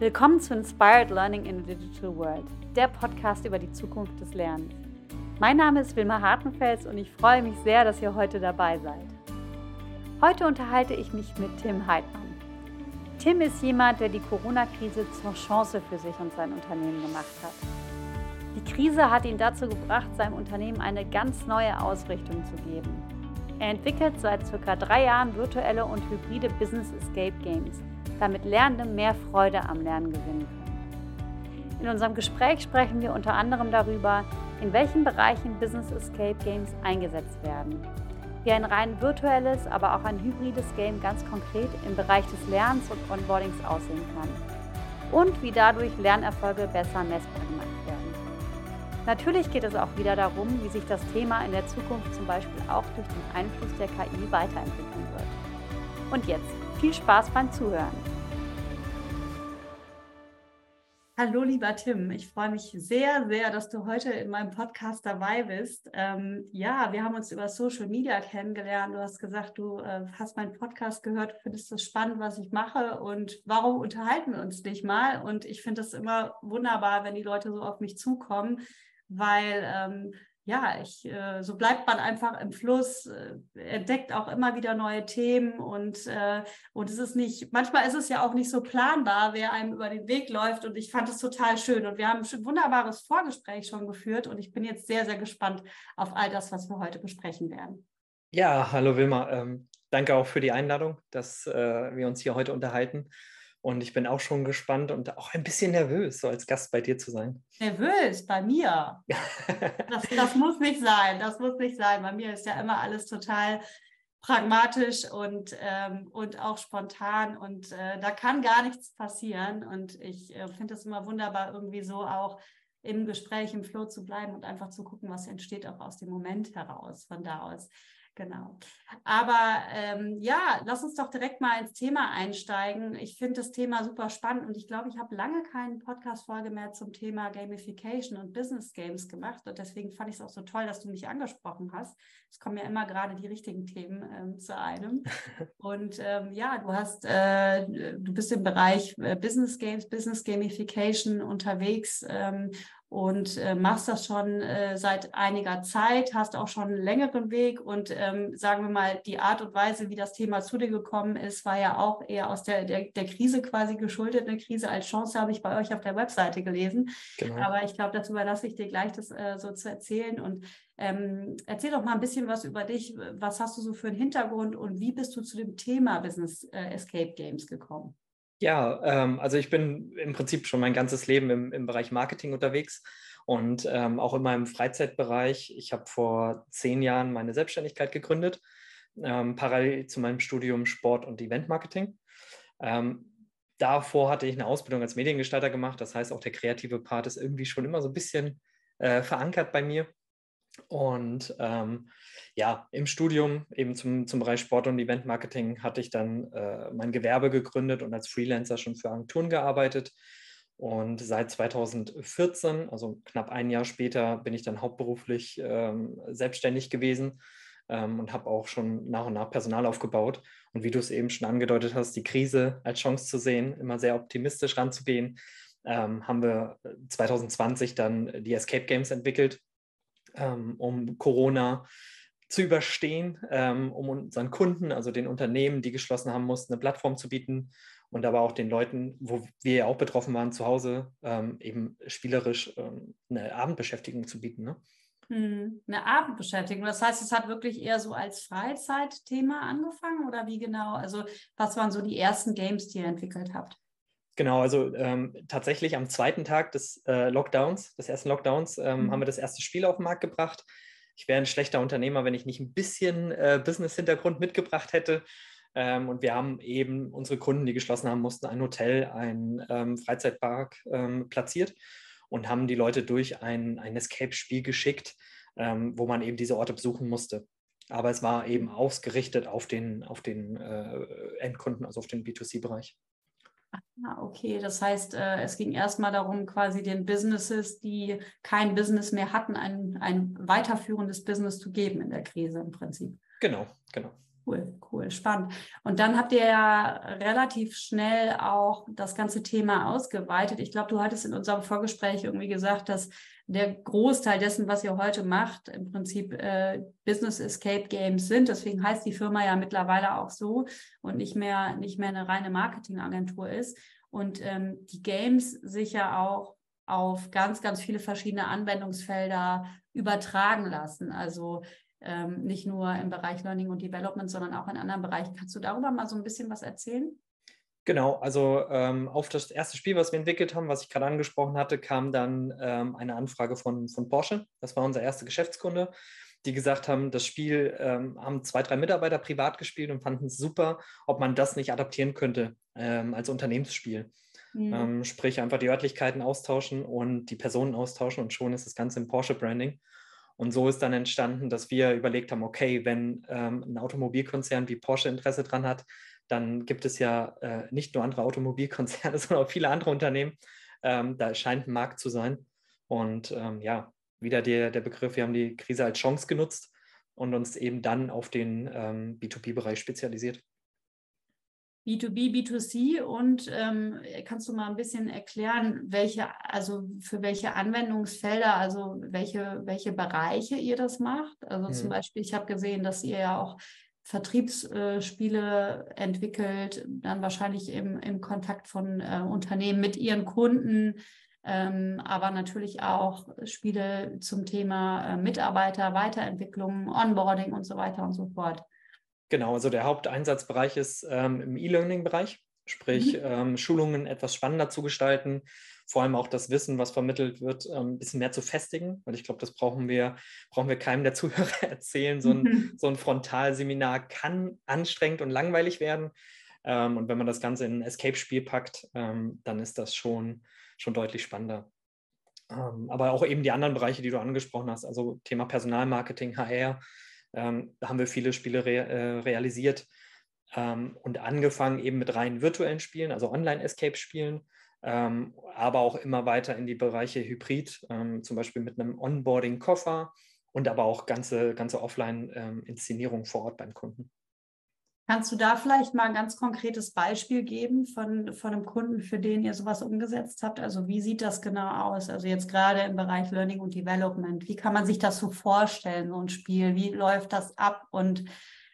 Willkommen zu Inspired Learning in a Digital World, der Podcast über die Zukunft des Lernens. Mein Name ist Wilma Hartenfels und ich freue mich sehr, dass ihr heute dabei seid. Heute unterhalte ich mich mit Tim Heidmann. Tim ist jemand, der die Corona-Krise zur Chance für sich und sein Unternehmen gemacht hat. Die Krise hat ihn dazu gebracht, seinem Unternehmen eine ganz neue Ausrichtung zu geben. Er entwickelt seit circa drei Jahren virtuelle und hybride Business Escape Games, damit Lernende mehr Freude am Lernen gewinnen können. In unserem Gespräch sprechen wir unter anderem darüber, in welchen Bereichen Business Escape Games eingesetzt werden, wie ein rein virtuelles, aber auch ein hybrides Game ganz konkret im Bereich des Lernens und Onboardings aussehen kann und wie dadurch Lernerfolge besser messbar gemacht werden. Natürlich geht es auch wieder darum, wie sich das Thema in der Zukunft zum Beispiel auch durch den Einfluss der KI weiterentwickeln wird. Und jetzt viel Spaß beim Zuhören. Hallo, lieber Tim. Ich freue mich sehr, sehr, dass du heute in meinem Podcast dabei bist. Ähm, ja, wir haben uns über Social Media kennengelernt. Du hast gesagt, du äh, hast meinen Podcast gehört, findest es spannend, was ich mache und warum unterhalten wir uns nicht mal? Und ich finde es immer wunderbar, wenn die Leute so auf mich zukommen, weil ähm, ja, ich, äh, so bleibt man einfach im Fluss, äh, entdeckt auch immer wieder neue Themen und, äh, und es ist nicht, manchmal ist es ja auch nicht so planbar, wer einem über den Weg läuft und ich fand es total schön und wir haben ein wunderbares Vorgespräch schon geführt und ich bin jetzt sehr, sehr gespannt auf all das, was wir heute besprechen werden. Ja, hallo Wilma, ähm, danke auch für die Einladung, dass äh, wir uns hier heute unterhalten. Und ich bin auch schon gespannt und auch ein bisschen nervös, so als Gast bei dir zu sein. Nervös bei mir? Das, das muss nicht sein. Das muss nicht sein. Bei mir ist ja immer alles total pragmatisch und, ähm, und auch spontan und äh, da kann gar nichts passieren. Und ich äh, finde es immer wunderbar, irgendwie so auch im Gespräch, im Flow zu bleiben und einfach zu gucken, was entsteht auch aus dem Moment heraus, von da aus. Genau. Aber ähm, ja, lass uns doch direkt mal ins Thema einsteigen. Ich finde das Thema super spannend und ich glaube, ich habe lange keine Podcast-Folge mehr zum Thema Gamification und Business Games gemacht. Und deswegen fand ich es auch so toll, dass du mich angesprochen hast. Es kommen ja immer gerade die richtigen Themen ähm, zu einem. Und ähm, ja, du hast, äh, du bist im Bereich äh, Business Games, Business Gamification unterwegs ähm, und äh, machst das schon äh, seit einiger Zeit, hast auch schon einen längeren Weg und ähm, sagen wir mal, die Art und Weise, wie das Thema zu dir gekommen ist, war ja auch eher aus der, der, der Krise quasi geschuldet. Eine Krise als Chance habe ich bei euch auf der Webseite gelesen. Genau. Aber ich glaube, dazu überlasse ich dir gleich, das äh, so zu erzählen. Und ähm, erzähl doch mal ein bisschen was über dich. Was hast du so für einen Hintergrund und wie bist du zu dem Thema Business äh, Escape Games gekommen? Ja, ähm, also ich bin im Prinzip schon mein ganzes Leben im, im Bereich Marketing unterwegs und ähm, auch in meinem Freizeitbereich. Ich habe vor zehn Jahren meine Selbstständigkeit gegründet, ähm, parallel zu meinem Studium Sport und Eventmarketing. Ähm, davor hatte ich eine Ausbildung als Mediengestalter gemacht. Das heißt, auch der kreative Part ist irgendwie schon immer so ein bisschen äh, verankert bei mir. Und ähm, ja, im Studium eben zum, zum Bereich Sport und Eventmarketing hatte ich dann äh, mein Gewerbe gegründet und als Freelancer schon für Agenturen gearbeitet. Und seit 2014, also knapp ein Jahr später, bin ich dann hauptberuflich ähm, selbstständig gewesen ähm, und habe auch schon nach und nach Personal aufgebaut. Und wie du es eben schon angedeutet hast, die Krise als Chance zu sehen, immer sehr optimistisch ranzugehen, ähm, haben wir 2020 dann die Escape Games entwickelt ähm, um Corona zu überstehen, ähm, um unseren Kunden, also den Unternehmen, die geschlossen haben mussten, eine Plattform zu bieten und aber auch den Leuten, wo wir ja auch betroffen waren, zu Hause ähm, eben spielerisch ähm, eine Abendbeschäftigung zu bieten. Ne? Hm, eine Abendbeschäftigung. Das heißt, es hat wirklich eher so als Freizeitthema angefangen oder wie genau? Also was waren so die ersten Games, die ihr entwickelt habt? Genau, also ähm, tatsächlich am zweiten Tag des äh, Lockdowns, des ersten Lockdowns, ähm, mhm. haben wir das erste Spiel auf den Markt gebracht. Ich wäre ein schlechter Unternehmer, wenn ich nicht ein bisschen äh, Business-Hintergrund mitgebracht hätte. Ähm, und wir haben eben unsere Kunden, die geschlossen haben mussten, ein Hotel, ein ähm, Freizeitpark ähm, platziert und haben die Leute durch ein, ein Escape-Spiel geschickt, ähm, wo man eben diese Orte besuchen musste. Aber es war eben ausgerichtet auf den, auf den äh, Endkunden, also auf den B2C-Bereich. Ah, okay, das heißt, äh, es ging erstmal darum, quasi den Businesses, die kein Business mehr hatten, ein, ein weiterführendes Business zu geben in der Krise im Prinzip. Genau, genau. Cool, cool, spannend. Und dann habt ihr ja relativ schnell auch das ganze Thema ausgeweitet. Ich glaube, du hattest in unserem Vorgespräch irgendwie gesagt, dass der Großteil dessen, was ihr heute macht, im Prinzip äh, Business Escape Games sind. Deswegen heißt die Firma ja mittlerweile auch so und nicht mehr, nicht mehr eine reine Marketingagentur ist. Und ähm, die Games sich ja auch auf ganz, ganz viele verschiedene Anwendungsfelder übertragen lassen. Also ähm, nicht nur im Bereich Learning und Development, sondern auch in anderen Bereichen. Kannst du darüber mal so ein bisschen was erzählen? Genau, also ähm, auf das erste Spiel, was wir entwickelt haben, was ich gerade angesprochen hatte, kam dann ähm, eine Anfrage von, von Porsche. Das war unser erster Geschäftskunde, die gesagt haben, das Spiel ähm, haben zwei, drei Mitarbeiter privat gespielt und fanden es super, ob man das nicht adaptieren könnte ähm, als Unternehmensspiel. Mhm. Ähm, sprich, einfach die Örtlichkeiten austauschen und die Personen austauschen und schon ist das Ganze im Porsche-Branding. Und so ist dann entstanden, dass wir überlegt haben, okay, wenn ähm, ein Automobilkonzern wie Porsche Interesse dran hat, dann gibt es ja äh, nicht nur andere Automobilkonzerne, sondern auch viele andere Unternehmen. Ähm, da scheint ein Markt zu sein. Und ähm, ja, wieder der, der Begriff, wir haben die Krise als Chance genutzt und uns eben dann auf den ähm, B2B-Bereich spezialisiert. B2B, B2C und ähm, kannst du mal ein bisschen erklären, welche, also für welche Anwendungsfelder, also welche, welche Bereiche ihr das macht? Also mhm. zum Beispiel, ich habe gesehen, dass ihr ja auch Vertriebsspiele entwickelt, dann wahrscheinlich im, im Kontakt von äh, Unternehmen mit ihren Kunden, ähm, aber natürlich auch Spiele zum Thema äh, Mitarbeiter, Weiterentwicklung, Onboarding und so weiter und so fort. Genau, also der Haupteinsatzbereich ist ähm, im E-Learning-Bereich, sprich mhm. ähm, Schulungen etwas spannender zu gestalten, vor allem auch das Wissen, was vermittelt wird, ähm, ein bisschen mehr zu festigen, weil ich glaube, das brauchen wir, brauchen wir keinem der Zuhörer erzählen. So ein, mhm. so ein Frontalseminar kann anstrengend und langweilig werden. Ähm, und wenn man das Ganze in ein Escape-Spiel packt, ähm, dann ist das schon, schon deutlich spannender. Aber auch eben die anderen Bereiche, die du angesprochen hast, also Thema Personalmarketing, HR, da haben wir viele Spiele re äh, realisiert und angefangen eben mit rein virtuellen Spielen, also Online-Escape-Spielen, ähm, aber auch immer weiter in die Bereiche Hybrid, ähm, zum Beispiel mit einem Onboarding-Koffer und aber auch ganze, ganze Offline-Inszenierung vor Ort beim Kunden. Kannst du da vielleicht mal ein ganz konkretes Beispiel geben von, von einem Kunden, für den ihr sowas umgesetzt habt? Also wie sieht das genau aus? Also jetzt gerade im Bereich Learning und Development. Wie kann man sich das so vorstellen, so ein Spiel? Wie läuft das ab? Und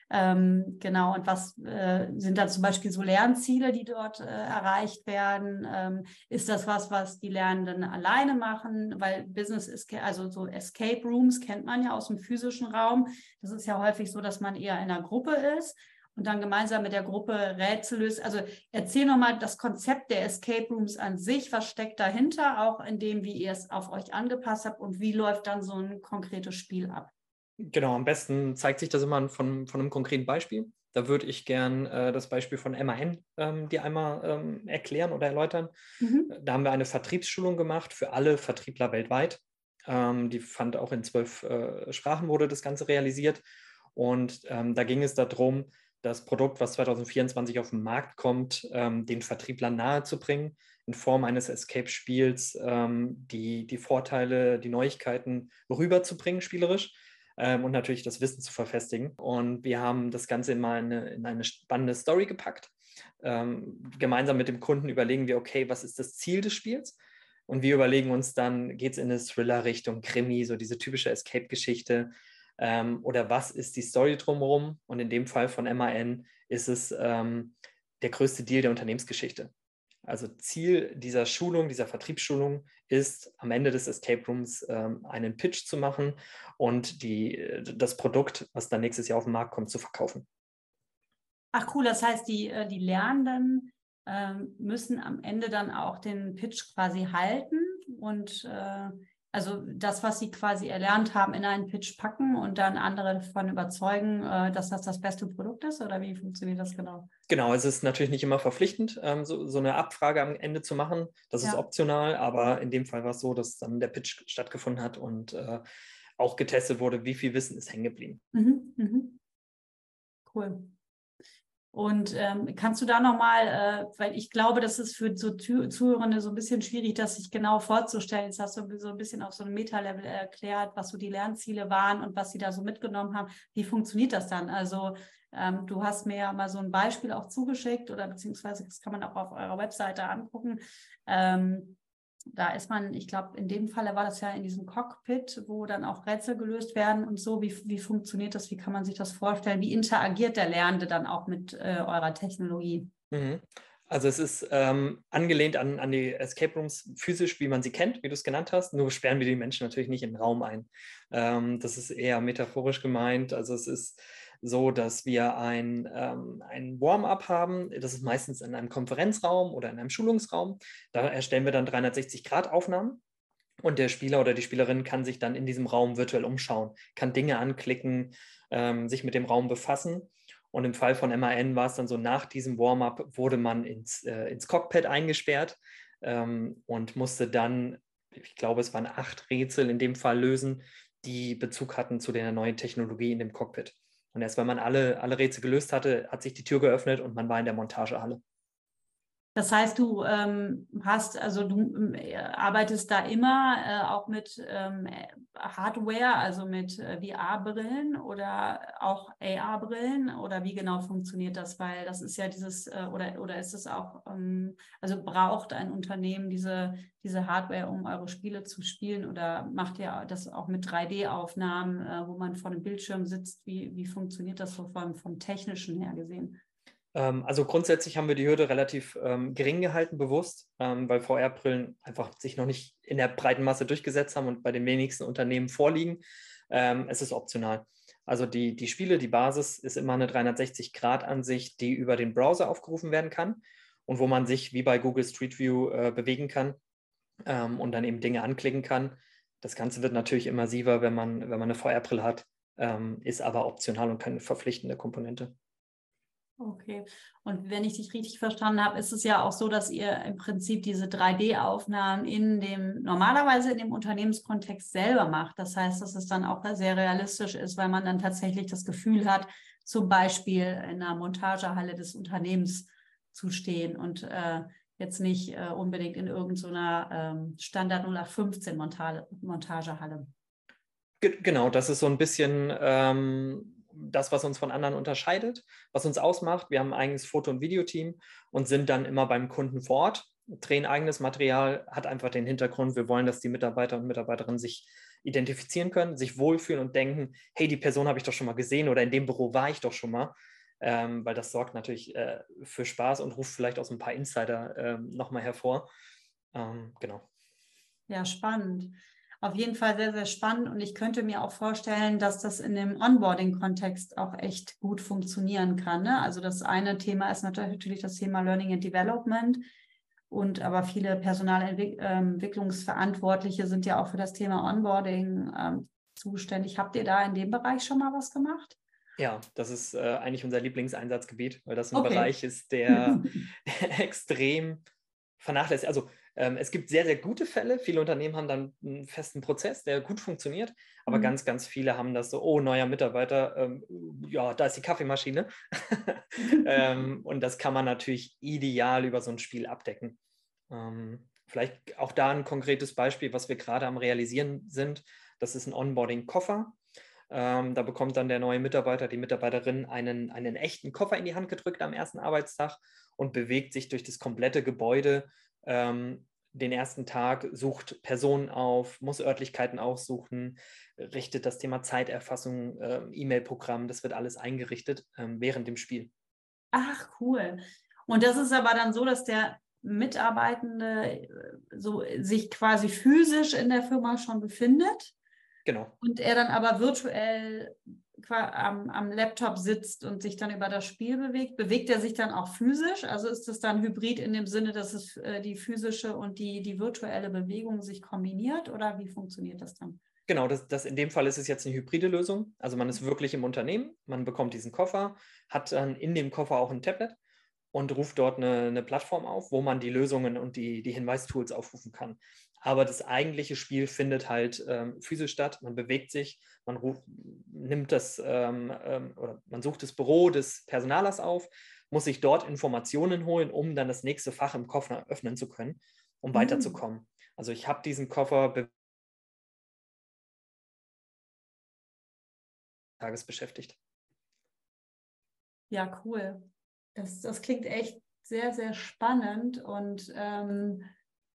ähm, genau, und was äh, sind da zum Beispiel so Lernziele, die dort äh, erreicht werden? Ähm, ist das was, was die Lernenden alleine machen? Weil Business ist, also so Escape Rooms kennt man ja aus dem physischen Raum. Das ist ja häufig so, dass man eher in einer Gruppe ist und dann gemeinsam mit der Gruppe Rätsel löst. Also erzähl nochmal das Konzept der Escape Rooms an sich, was steckt dahinter, auch in dem, wie ihr es auf euch angepasst habt und wie läuft dann so ein konkretes Spiel ab. Genau, am besten zeigt sich das immer von, von einem konkreten Beispiel. Da würde ich gern äh, das Beispiel von MAN ähm, dir einmal ähm, erklären oder erläutern. Mhm. Da haben wir eine Vertriebsschulung gemacht für alle Vertriebler weltweit. Ähm, die fand auch in zwölf äh, Sprachen wurde das Ganze realisiert. Und ähm, da ging es darum, das Produkt, was 2024 auf den Markt kommt, ähm, den Vertrieblern nahezubringen, in Form eines Escape-Spiels ähm, die, die Vorteile, die Neuigkeiten rüberzubringen, spielerisch. Ähm, und natürlich das Wissen zu verfestigen. Und wir haben das Ganze in, eine, in eine spannende Story gepackt. Ähm, gemeinsam mit dem Kunden überlegen wir, okay, was ist das Ziel des Spiels? Und wir überlegen uns dann, geht es in eine Thriller-Richtung, Krimi, so diese typische Escape-Geschichte ähm, oder was ist die Story drumherum? Und in dem Fall von MAN ist es ähm, der größte Deal der Unternehmensgeschichte. Also Ziel dieser Schulung, dieser Vertriebsschulung ist am Ende des Escape Rooms ähm, einen Pitch zu machen und die, das Produkt, was dann nächstes Jahr auf den Markt kommt, zu verkaufen. Ach cool, das heißt, die, äh, die Lernenden ähm, müssen am Ende dann auch den Pitch quasi halten und äh, also das, was sie quasi erlernt haben, in einen Pitch packen und dann andere davon überzeugen, äh, dass das das beste Produkt ist? Oder wie funktioniert das genau? Genau, es ist natürlich nicht immer verpflichtend, ähm, so, so, eine Abfrage am Ende zu machen. Das ja. ist optional, aber in dem Fall war es so, dass dann der Pitch stattgefunden hat und äh, auch getestet wurde, wie viel Wissen ist hängen geblieben. Mhm, mhm. Cool. Und ähm, kannst du da nochmal, äh, weil ich glaube, das ist für so Zuhörende so ein bisschen schwierig, das sich genau vorzustellen. Jetzt hast du so ein bisschen auf so einem Meta-Level erklärt, was so die Lernziele waren und was sie da so mitgenommen haben. Wie funktioniert das dann? Also Ähm, du hast mir ja mal so ein Beispiel auch zugeschickt oder beziehungsweise das kann man auch auf eurer Webseite angucken. Ähm, da ist man, ich glaube, in dem Falle war das ja in diesem Cockpit, wo dann auch Rätsel gelöst werden und so. Wie, wie funktioniert das? Wie kann man sich das vorstellen? Wie interagiert der Lernende dann auch mit äh, eurer Technologie? Mhm. Also es ist ähm, angelehnt an, an die Escape Rooms physisch, wie man sie kennt, wie du es genannt hast. Nur sperren wir die Menschen natürlich nicht in den Raum ein. Ähm, das ist eher metaphorisch gemeint. Also es ist so, dass wir ein, ähm, ein Warm-up haben. Das ist meistens in einem Konferenzraum oder in einem Schulungsraum. Da erstellen wir dann 360-Grad-Aufnahmen. Und der Spieler oder die Spielerin kann sich dann in diesem Raum virtuell umschauen, kann Dinge anklicken, ähm, sich mit dem Raum befassen. Und im Fall von MAN war es dann so, nach diesem Warm-up wurde man ins, äh, ins Cockpit eingesperrt ähm, und musste dann, ich glaube, es waren acht Rätsel in dem Fall lösen, die Bezug hatten zu der neuen Technologie in dem Cockpit. Und erst wenn man alle, alle Rätsel gelöst hatte, hat sich die Tür geöffnet und man war in der Montagehalle. Das heißt, du ähm, hast, also du äh, arbeitest da immer äh, auch mit ähm, Hardware, also mit äh, VR-Brillen oder auch AR-Brillen oder wie genau funktioniert das? Weil das ist ja dieses, äh, oder, oder ist es auch, ähm, also braucht ein Unternehmen diese, diese Hardware, um eure Spiele zu spielen oder macht ihr das auch mit 3D-Aufnahmen, äh, wo man vor dem Bildschirm sitzt? Wie, wie funktioniert das so vom, vom Technischen her gesehen? Ähm, also grundsätzlich haben wir die Hürde relativ ähm, gering gehalten, bewusst, ähm, weil VR-Brillen einfach sich noch nicht in der breiten Masse durchgesetzt haben und bei den wenigsten Unternehmen vorliegen. Ähm, es ist optional. Also die, die Spiele, die Basis ist immer eine 360-Grad-Ansicht, die über den Browser aufgerufen werden kann und wo man sich wie bei Google Street View äh, bewegen kann ähm, und dann eben Dinge anklicken kann. Das Ganze wird natürlich immersiver, wenn man, wenn man eine VR-Brille hat, ähm, ist aber optional und keine verpflichtende Komponente. Okay. Und wenn ich dich richtig verstanden habe, ist es ja auch so, dass ihr im Prinzip diese 3D-Aufnahmen in dem, normalerweise in dem Unternehmenskontext selber macht. Das heißt, dass es dann auch sehr realistisch ist, weil man dann tatsächlich das Gefühl hat, zum Beispiel in einer Montagehalle des Unternehmens zu stehen und äh, jetzt nicht äh, unbedingt in irgendeiner ähm, Standard 0815 Montage, Montagehalle. Genau, das ist so ein bisschen ähm das, was uns von anderen unterscheidet, was uns ausmacht. Wir haben ein eigenes Foto- und Videoteam und sind dann immer beim Kunden vor Ort, drehen eigenes Material, hat einfach den Hintergrund, wir wollen, dass die Mitarbeiter und Mitarbeiterinnen sich identifizieren können, sich wohlfühlen und denken, hey, die Person habe ich doch schon mal gesehen oder in dem Büro war ich doch schon mal. Ähm, weil das sorgt natürlich äh, für Spaß und ruft vielleicht auch so ein paar Insider ähm, nochmal hervor. Ähm, genau. Ja, spannend auf jeden Fall sehr, sehr spannend und ich könnte mir auch vorstellen, dass das in dem Onboarding-Kontext auch echt gut funktionieren kann. Ne? Also das eine Thema ist natürlich das Thema Learning and Development und aber viele Personalentwicklungsverantwortliche sind ja auch für das Thema Onboarding ähm, zuständig. Habt ihr da in dem Bereich schon mal was gemacht? Ja, das ist äh, eigentlich unser Lieblingseinsatzgebiet, weil das ein okay. Bereich ist, der extrem vernachlässigt. Also ähm, es gibt sehr, sehr gute Fälle. Viele Unternehmen haben dann einen festen Prozess, der gut funktioniert. Aber mhm. ganz, ganz viele haben das so, oh, neuer Mitarbeiter, ähm, ja, da ist die Kaffeemaschine. ähm, und das kann man natürlich ideal über so ein Spiel abdecken. Ähm, vielleicht auch da ein konkretes Beispiel, was wir gerade am Realisieren sind. Das ist ein Onboarding-Koffer. Ähm, da bekommt dann der neue Mitarbeiter, die Mitarbeiterin einen, einen echten Koffer in die Hand gedrückt am ersten Arbeitstag und bewegt sich durch das komplette Gebäude ähm, den ersten Tag, sucht Personen auf, muss Örtlichkeiten aussuchen, richtet das Thema Zeiterfassung, äh, E-Mail-Programm, das wird alles eingerichtet ähm, während dem Spiel. Ach, cool. Und das ist aber dann so, dass der Mitarbeitende äh, so sich quasi physisch in der Firma schon befindet. Genau. Und er dann aber virtuell am, am, Laptop sitzt und sich dann über das Spiel bewegt, bewegt er sich dann auch physisch? Also ist es dann hybrid in dem Sinne, dass es äh, die physische und die, die virtuelle Bewegung sich kombiniert oder wie funktioniert das dann? Genau, das, das in dem Fall ist es jetzt eine hybride Lösung. Also man ist wirklich im Unternehmen, man bekommt diesen Koffer, hat dann in dem Koffer auch ein Tablet und ruft dort eine, eine Plattform auf, wo man die Lösungen und die, die Hinweistools aufrufen kann. Aber das eigentliche Spiel findet halt ähm, physisch statt. Man bewegt sich, man ruft, nimmt das ähm, ähm, oder man sucht das Büro des Personalers auf, muss sich dort Informationen holen, um dann das nächste Fach im Koffer öffnen zu können, um mhm. weiterzukommen. Also ich habe diesen Koffer tagesbeschäftigt. Ja, cool. Das, das klingt echt sehr, sehr spannend und ähm,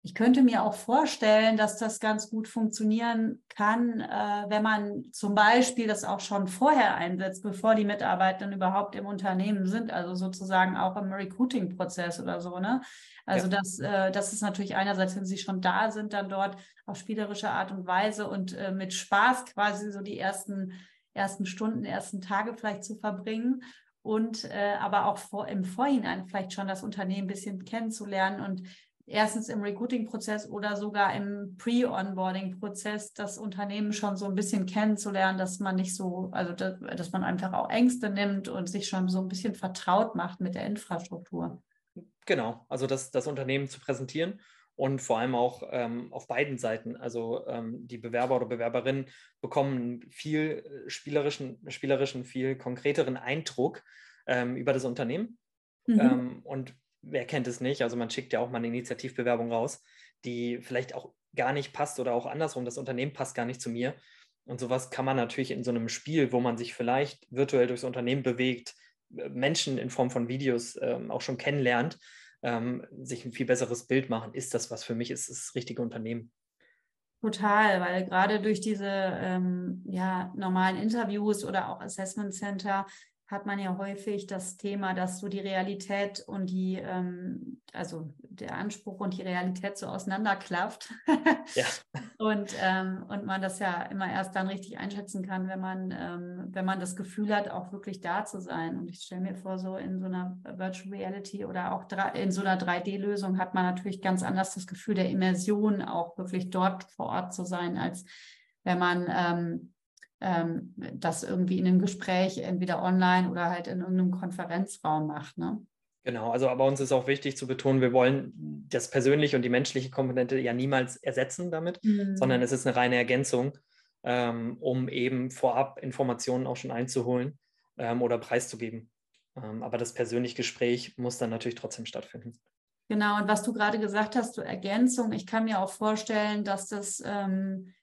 ich könnte mir auch vorstellen, dass das ganz gut funktionieren kann, äh, wenn man zum Beispiel das auch schon vorher einsetzt, bevor die Mitarbeitenden überhaupt im Unternehmen sind, also sozusagen auch im Recruiting-Prozess oder so. Ne? Also ja. das, äh, das ist natürlich einerseits, wenn sie schon da sind, dann dort auf spielerische Art und Weise und äh, mit Spaß quasi so die ersten, ersten Stunden, ersten Tage vielleicht zu verbringen und äh, aber auch vor, im Vorhinein vielleicht schon das Unternehmen ein bisschen kennenzulernen und erstens im Recruiting-Prozess oder sogar im Pre-Onboarding-Prozess das Unternehmen schon so ein bisschen kennenzulernen, dass man nicht so, also dass, dass man einfach auch Ängste nimmt und sich schon so ein bisschen vertraut macht mit der Infrastruktur. Genau, also das, das Unternehmen zu präsentieren und vor allem auch ähm, auf beiden Seiten. Also ähm, die Bewerber oder Bewerberinnen bekommen viel äh, spielerischen, spielerischen viel konkreteren Eindruck ähm, über das Unternehmen. Mhm. Ähm, und wer kennt es nicht? Also man schickt ja auch mal eine Initiativbewerbung raus, die vielleicht auch gar nicht passt oder auch andersrum, das Unternehmen passt gar nicht zu mir. Und sowas kann man natürlich in so einem Spiel, wo man sich vielleicht virtuell durchs Unternehmen bewegt, äh, Menschen in Form von Videos ähm, auch schon kennenlernt, ähm, sich ein viel besseres Bild machen. Ist das was für mich? Ist das, richtige Unternehmen? Total, weil gerade durch diese ähm, ja, normalen Interviews oder auch Assessment Center hat man ja häufig das Thema, dass so die Realität und die, ähm, also der Anspruch und die Realität so auseinanderklafft. ja. und, ähm, und man das ja immer erst dann richtig einschätzen kann, wenn man, ähm, wenn man das Gefühl hat, auch wirklich da zu sein. Und ich stelle mir vor, so in so einer Virtual Reality oder auch in so einer 3D-Lösung hat man natürlich ganz anders das Gefühl der Immersion, auch wirklich dort vor Ort zu sein, als wenn man ähm, das irgendwie in einem Gespräch entweder online oder halt in irgendeinem Konferenzraum macht. Ne? Genau, also aber uns ist auch wichtig zu betonen, wir wollen das persönliche und die menschliche Komponente ja niemals ersetzen damit, mhm. sondern es ist eine reine Ergänzung, ähm, um eben vorab Informationen auch schon einzuholen ähm, oder preiszugeben. Ähm, aber das persönliche Gespräch muss dann natürlich trotzdem stattfinden. Genau, und was du gerade gesagt hast, so Ergänzung, ich kann mir auch vorstellen, dass das ähm,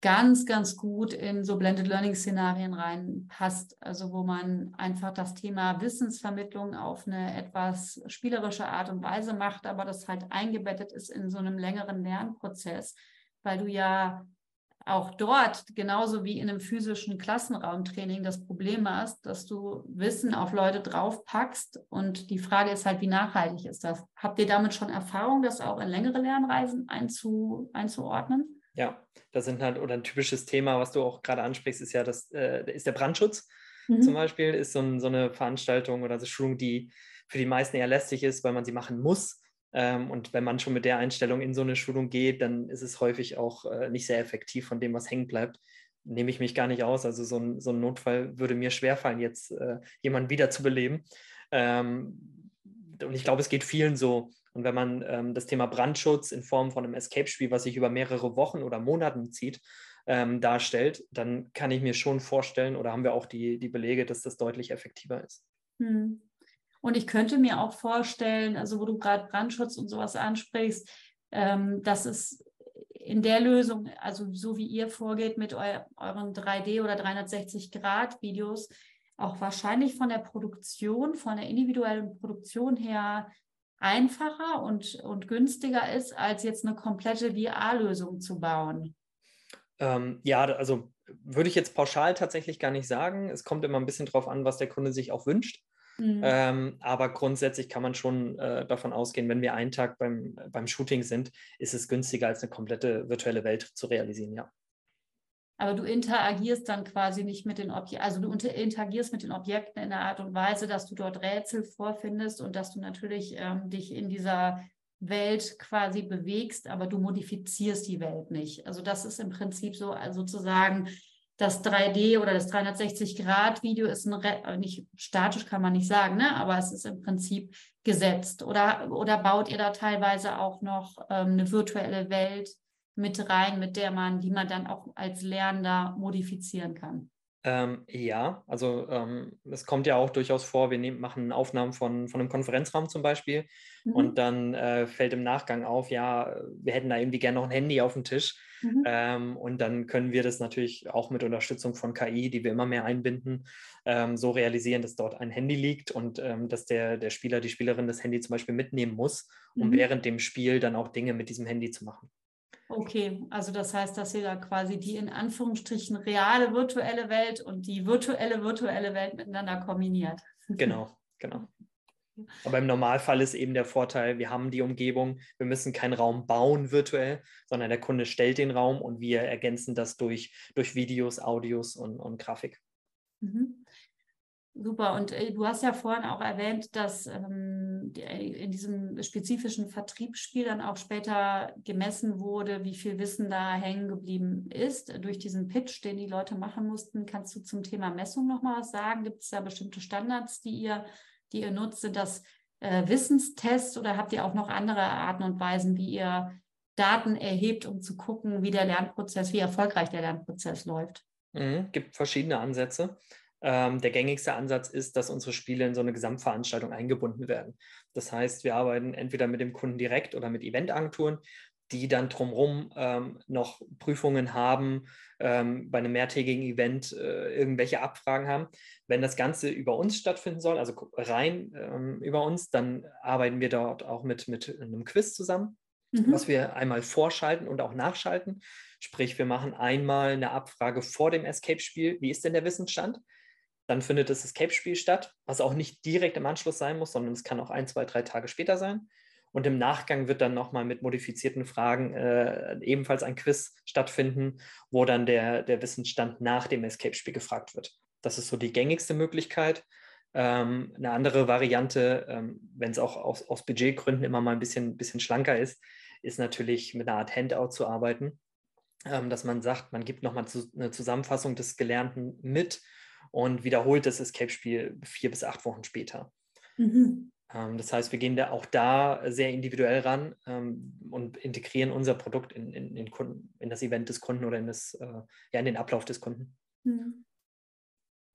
ganz, ganz gut in so Blended Learning Szenarien reinpasst, also wo man einfach das Thema Wissensvermittlung auf eine etwas spielerische Art und Weise macht, aber das halt eingebettet ist in so einem längeren Lernprozess, weil du ja auch dort, genauso wie in einem physischen Klassenraumtraining, das Problem hast, dass du Wissen auf Leute draufpackst. Und die Frage ist halt, wie nachhaltig ist das? Habt ihr damit schon Erfahrung, das auch in längere Lernreisen einzu, einzuordnen? Ja, das sind halt, oder ein typisches Thema, was du auch gerade ansprichst, ist ja das, äh, ist der Brandschutz mhm. zum Beispiel, ist so, ein, so, eine Veranstaltung oder eine Schulung, die für die meisten eher lästig ist, weil man sie machen muss. Ähm, und wenn man schon mit der Einstellung in so eine Schulung geht, dann ist es häufig auch äh, nicht sehr effektiv von dem, was hängen bleibt. Nehme ich mich gar nicht aus. Also so ein, so ein Notfall würde mir schwerfallen, jetzt äh, jemanden wiederzubeleben. Ähm, und ich glaube, es geht vielen so, und wenn man ähm, das Thema Brandschutz in Form von einem Escape-Spiel, was sich über mehrere Wochen oder Monaten zieht, ähm, darstellt, dann kann ich mir schon vorstellen, oder haben wir auch die, die Belege, dass das deutlich effektiver ist. Hm. Und ich könnte mir auch vorstellen, also wo du gerade Brandschutz und sowas ansprichst, ähm, dass es in der Lösung, also so wie ihr vorgeht mit eu euren 3D- oder 360-Grad-Videos, auch wahrscheinlich von der Produktion, von der individuellen Produktion her einfacher und, und günstiger ist, als jetzt eine komplette VR-Lösung zu bauen? Ähm, ja, also würde ich jetzt pauschal tatsächlich gar nicht sagen. Es kommt immer ein bisschen drauf an, was der Kunde sich auch wünscht. Mhm. Ähm, aber grundsätzlich kann man schon äh, davon ausgehen, wenn wir einen Tag beim, beim Shooting sind, ist es günstiger als eine komplette virtuelle Welt zu realisieren, ja aber du interagierst dann quasi nicht mit den Objekten, also du interagierst mit den Objekten in der Art und Weise, dass du dort Rätsel vorfindest und dass du natürlich ähm, dich in dieser Welt quasi bewegst, aber du modifizierst die Welt nicht. Also das ist im Prinzip so also sozusagen das 3D oder das 360-Grad-Video ist ein, äh, nicht statisch kann man nicht sagen, ne? aber es ist im Prinzip gesetzt. Oder, oder baut ihr da teilweise auch noch ähm, eine virtuelle Welt mit rein, mit der man, die man dann auch als Lernender modifizieren kann? Ähm, ja, also ähm, es kommt ja auch durchaus vor, wir nehmen, machen Aufnahmen von, von einem Konferenzraum zum Beispiel mhm. und dann äh, fällt im Nachgang auf, ja, wir hätten da irgendwie gerne noch ein Handy auf dem Tisch. Mhm. Ähm, und dann können wir das natürlich auch mit Unterstützung von KI, die wir immer mehr einbinden, ähm, so realisieren, dass dort ein Handy liegt und ähm, dass der, der Spieler, die Spielerin das Handy zum Beispiel mitnehmen muss, um mhm. während dem Spiel dann auch Dinge mit diesem Handy zu machen. Okay, also das heißt, dass ihr da quasi die in Anführungsstrichen reale virtuelle Welt und die virtuelle virtuelle Welt miteinander kombiniert. Genau, genau. Aber im Normalfall ist eben der Vorteil, wir haben die Umgebung, wir müssen keinen Raum bauen virtuell, sondern der Kunde stellt den Raum und wir ergänzen das durch, durch Videos, Audios und, und Grafik. Mhm. Super. Und äh, du hast ja vorhin auch erwähnt, dass ähm, die, äh, in diesem spezifischen Vertriebsspiel dann auch später gemessen wurde, wie viel Wissen da hängen geblieben ist durch diesen Pitch, den die Leute machen mussten. Kannst du zum Thema Messung noch mal was sagen? Gibt es da bestimmte Standards, die ihr, die ihr nutzt? Sind das äh, Wissenstests oder habt ihr auch noch andere Arten und Weisen, wie ihr Daten erhebt, um zu gucken, wie der Lernprozess, wie erfolgreich der Lernprozess läuft? Mhm, gibt verschiedene Ansätze. Ähm, der gängigste Ansatz ist, dass unsere Spiele in so eine Gesamtveranstaltung eingebunden werden. Das heißt, wir arbeiten entweder mit dem Kunden direkt oder mit Eventagenturen, die dann drumherum ähm, noch Prüfungen haben, ähm, bei einem mehrtägigen Event äh, irgendwelche Abfragen haben. Wenn das Ganze über uns stattfinden soll, also rein ähm, über uns, dann arbeiten wir dort auch mit, mit einem Quiz zusammen, mhm. was wir einmal vorschalten und auch nachschalten. Sprich, wir machen einmal eine Abfrage vor dem Escape-Spiel. Wie ist denn der Wissensstand? Dann findet das Escape-Spiel statt, was auch nicht direkt im Anschluss sein muss, sondern es kann auch ein, zwei, drei Tage später sein. Und im Nachgang wird dann nochmal mit modifizierten Fragen äh, ebenfalls ein Quiz stattfinden, wo dann der, der Wissensstand nach dem Escape-Spiel gefragt wird. Das ist so die gängigste Möglichkeit. Ähm, eine andere Variante, ähm, wenn es auch aus, aus, Budgetgründen immer mal ein bisschen, bisschen schlanker ist, ist natürlich mit einer Art Handout zu arbeiten, ähm, dass man sagt, man gibt nochmal zu, eine Zusammenfassung des Gelernten mit und wiederholt das Escape-Spiel vier bis acht Wochen später. Mhm. Ähm, das heißt, wir gehen da auch da sehr individuell ran ähm, und integrieren unser Produkt in, in, in, Kunden, in, das Event des Kunden oder in, das, äh, ja, in den Ablauf des Kunden. Mhm.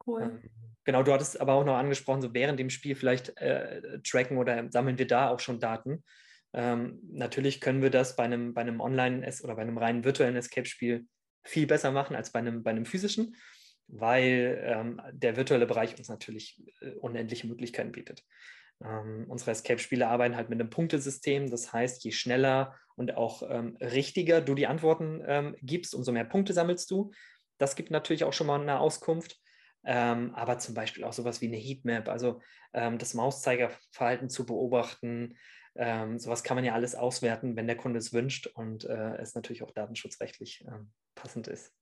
Cool. Ähm, genau, du hattest aber auch noch angesprochen, so während dem Spiel vielleicht äh, tracken oder sammeln wir da auch schon Daten. Ähm, natürlich können wir das bei einem, bei einem Online- oder bei einem reinen virtuellen Escape-Spiel viel besser machen als bei einem, bei einem physischen weil ähm, der virtuelle Bereich uns natürlich äh, unendliche Möglichkeiten bietet. Ähm, unsere Escape-Spiele arbeiten halt mit einem Punktesystem. Das heißt, je schneller und auch ähm, richtiger du die Antworten ähm, gibst, umso mehr Punkte sammelst du. Das gibt natürlich auch schon mal eine Auskunft. Ähm, aber zum Beispiel auch sowas wie eine Heatmap, also ähm, das Mauszeigerverhalten zu beobachten. sowas kann man ja alles auswerten, wenn der Kunde es wünscht und äh, es natürlich auch datenschutzrechtlich passend ist.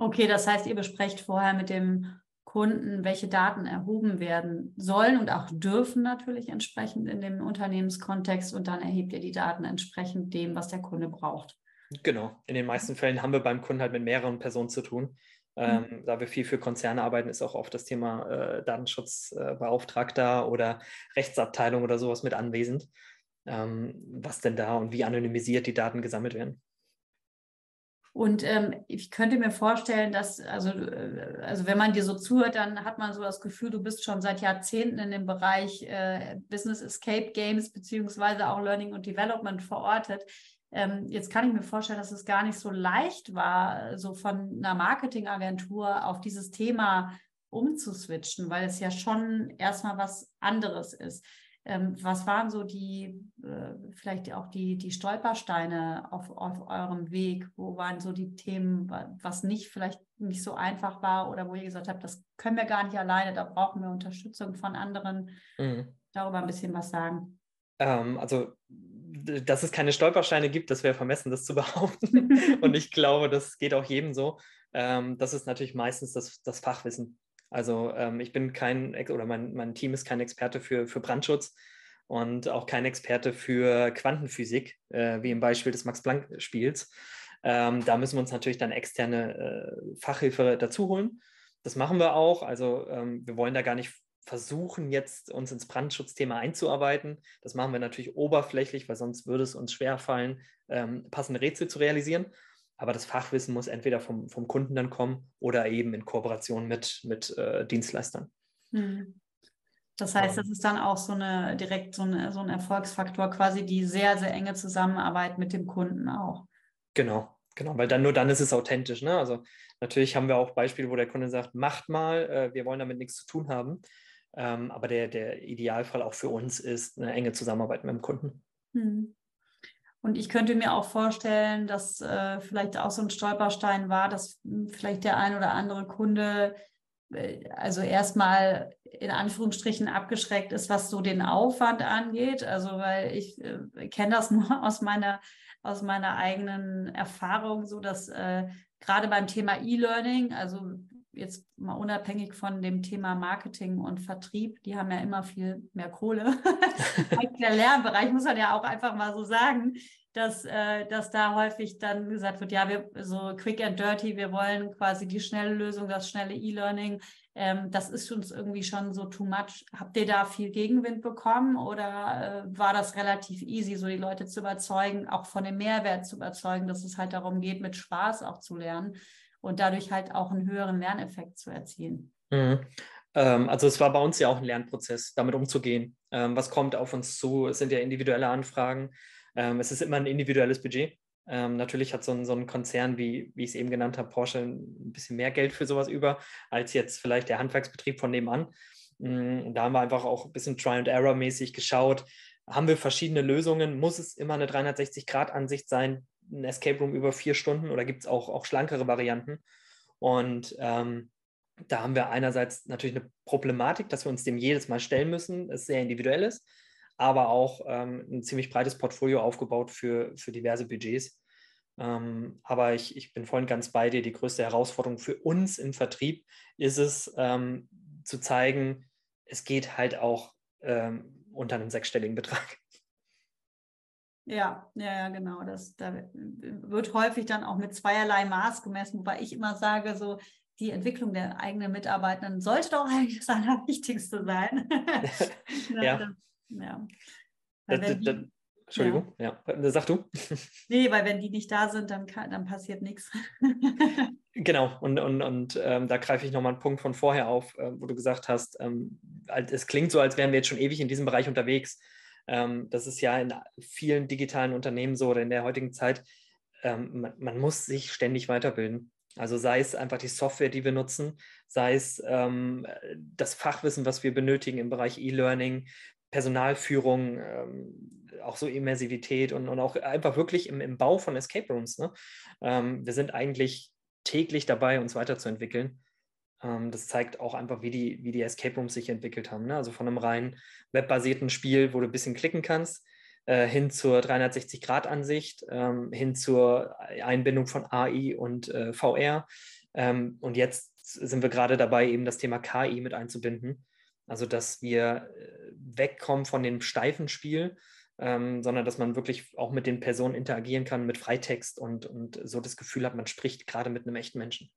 Okay, das heißt, ihr besprecht vorher mit dem Kunden, welche Daten erhoben werden sollen und auch dürfen natürlich entsprechend in dem Unternehmenskontext und dann erhebt ihr die Daten entsprechend dem, was der Kunde braucht. Genau. In den meisten Fällen haben wir beim Kunden halt mit mehreren Personen zu tun. Ähm, mhm. Da wir viel für Konzerne arbeiten, ist auch oft das Thema äh, Datenschutzbeauftragter äh, oder Rechtsabteilung oder sowas mit anwesend. Ähm, was denn da und wie anonymisiert die Daten gesammelt werden? Und ähm, ich könnte mir vorstellen, dass, also, äh, also wenn man dir so zuhört, dann hat man so das Gefühl, du bist schon seit Jahrzehnten in dem Bereich äh, Business Escape Games beziehungsweise auch Learning und Development verortet. Ähm, jetzt kann ich mir vorstellen, dass es gar nicht so leicht war, so von einer Marketingagentur auf dieses Thema umzuswitchen, weil es ja schon erstmal was anderes ist. Ähm, was waren so die, äh, vielleicht auch die, die Stolpersteine auf, auf eurem Weg? Wo waren so die Themen, was nicht vielleicht nicht so einfach war oder wo ihr gesagt habt, das können wir gar nicht alleine, da brauchen wir Unterstützung von anderen? Mhm. Darüber ein bisschen was sagen. Ähm, also, dass es keine Stolpersteine gibt, das wäre vermessen, das zu behaupten. Und ich glaube, das geht auch jedem so. Ähm, das ist natürlich meistens das, das Fachwissen. Also ähm, ich bin kein, oder mein, mein Team ist kein Experte für, für Brandschutz und auch kein Experte für Quantenphysik, äh, wie im Beispiel des Max-Planck-Spiels. Ähm, da müssen wir uns natürlich dann externe äh, Fachhilfe dazu holen. Das machen wir auch. Also ähm, wir wollen da gar nicht versuchen, jetzt uns ins Brandschutzthema einzuarbeiten. Das machen wir natürlich oberflächlich, weil sonst würde es uns schwerfallen, ähm, passende Rätsel zu realisieren. Aber das Fachwissen muss entweder vom, vom Kunden dann kommen oder eben in Kooperation mit, mit äh, Dienstleistern. Hm. Das heißt, das ist dann auch so eine direkt so, eine, so ein Erfolgsfaktor, quasi die sehr, sehr enge Zusammenarbeit mit dem Kunden auch. Genau, genau, weil dann nur dann ist es authentisch. Ne? Also natürlich haben wir auch Beispiele, wo der Kunde sagt, macht mal, äh, wir wollen damit nichts zu tun haben. Ähm, aber der, der Idealfall auch für uns ist eine enge Zusammenarbeit mit dem Kunden. Hm. Und ich könnte mir auch vorstellen, dass äh, vielleicht auch so ein Stolperstein war, dass hm, vielleicht der ein oder andere Kunde äh, also erstmal in Anführungsstrichen abgeschreckt ist, was so den Aufwand angeht. Also weil ich äh, kenne das nur aus meiner aus meiner eigenen Erfahrung so, dass äh, gerade beim Thema E-Learning, also jetzt mal unabhängig von dem Thema Marketing und Vertrieb, die haben ja immer viel mehr Kohle. der Lernbereich muss man ja auch einfach mal so sagen, dass, äh, dass da häufig dann gesagt wird, ja, wir so quick and dirty, wir wollen quasi die schnelle Lösung, das schnelle E-Learning. Ähm, das ist uns irgendwie schon so too much. Habt ihr da viel Gegenwind bekommen oder äh, war das relativ easy, so die Leute zu überzeugen, auch von dem Mehrwert zu überzeugen, dass es halt darum geht, mit Spaß auch zu lernen? Und dadurch halt auch einen höheren Lerneffekt zu erzielen. Mhm. Ähm, also es war bei uns ja auch ein Lernprozess, damit umzugehen. Ähm, was kommt auf uns zu? Es sind ja individuelle Anfragen. Ähm, es ist immer ein individuelles Budget. Ähm, natürlich hat so ein, so ein Konzern, wie, wie ich es eben genannt habe, Porsche ein bisschen mehr Geld für sowas über, als jetzt vielleicht der Handwerksbetrieb von nebenan. Mhm, da haben wir einfach auch ein bisschen Try-and-Error-mäßig geschaut. Haben wir verschiedene Lösungen? Muss es immer eine 360-Grad-Ansicht sein? Ein Escape Room über vier Stunden oder gibt es auch, auch schlankere Varianten? Und ähm, da haben wir einerseits natürlich eine Problematik, dass wir uns dem jedes Mal stellen müssen, es sehr individuell ist, aber auch ähm, ein ziemlich breites Portfolio aufgebaut für, für diverse Budgets. Ähm, aber ich, ich bin voll und ganz bei dir. Die größte Herausforderung für uns im Vertrieb ist es, ähm, zu zeigen, es geht halt auch ähm, unter einem sechsstelligen Betrag. Ja, ja, ja, genau. Das, da wird häufig dann auch mit zweierlei Maß gemessen, wobei ich immer sage, so die Entwicklung der eigenen Mitarbeitenden sollte doch eigentlich das Allerwichtigste sein. ja. Das, ja. Das, das, die, Entschuldigung, ja. ja. Sag du. nee, weil wenn die nicht da sind, dann, kann, dann passiert nichts. genau, und, und, und ähm, da greife ich nochmal einen Punkt von vorher auf, äh, wo du gesagt hast, ähm, es klingt so, als wären wir jetzt schon ewig in diesem Bereich unterwegs. Ähm, das ist ja in vielen digitalen Unternehmen so oder in der heutigen Zeit. Ähm, man, man, muss sich ständig weiterbilden. Also sei es einfach die Software, die wir nutzen, sei es ähm, das Fachwissen, was wir benötigen im Bereich E-Learning, Personalführung, ähm, auch so Immersivität und, und auch einfach wirklich im, im Bau von Escape Rooms. Ne? Ähm, wir sind eigentlich täglich dabei, uns weiterzuentwickeln. Ähm, das zeigt auch einfach, wie die, wie die Escape Rooms sich entwickelt haben. Ne? Also von einem rein webbasierten Spiel, wo du ein bisschen klicken kannst, äh, hin zur 360-Grad-Ansicht, ähm, hin zur Einbindung von AI und äh, VR. Ähm, und jetzt sind wir gerade dabei, eben das Thema KI mit einzubinden. Also, dass wir äh, wegkommen von dem steifen Spiel, ähm, sondern dass man wirklich auch mit den Personen interagieren kann, mit Freitext und, und so das Gefühl hat, man spricht gerade mit einem echten Menschen.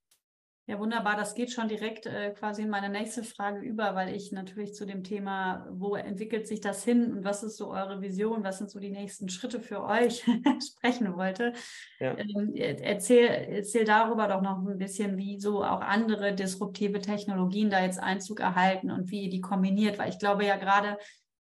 Ja, wunderbar. Das geht schon direkt äh, quasi in meine nächste Frage über, weil ich natürlich zu dem Thema, wo entwickelt sich das hin und was ist so eure Vision, was sind so die nächsten Schritte für euch sprechen wollte. Ja. Ähm, erzähl, erzähl darüber doch noch ein bisschen, wie so auch andere disruptive Technologien da jetzt Einzug erhalten und wie ihr die kombiniert, weil ich glaube ja gerade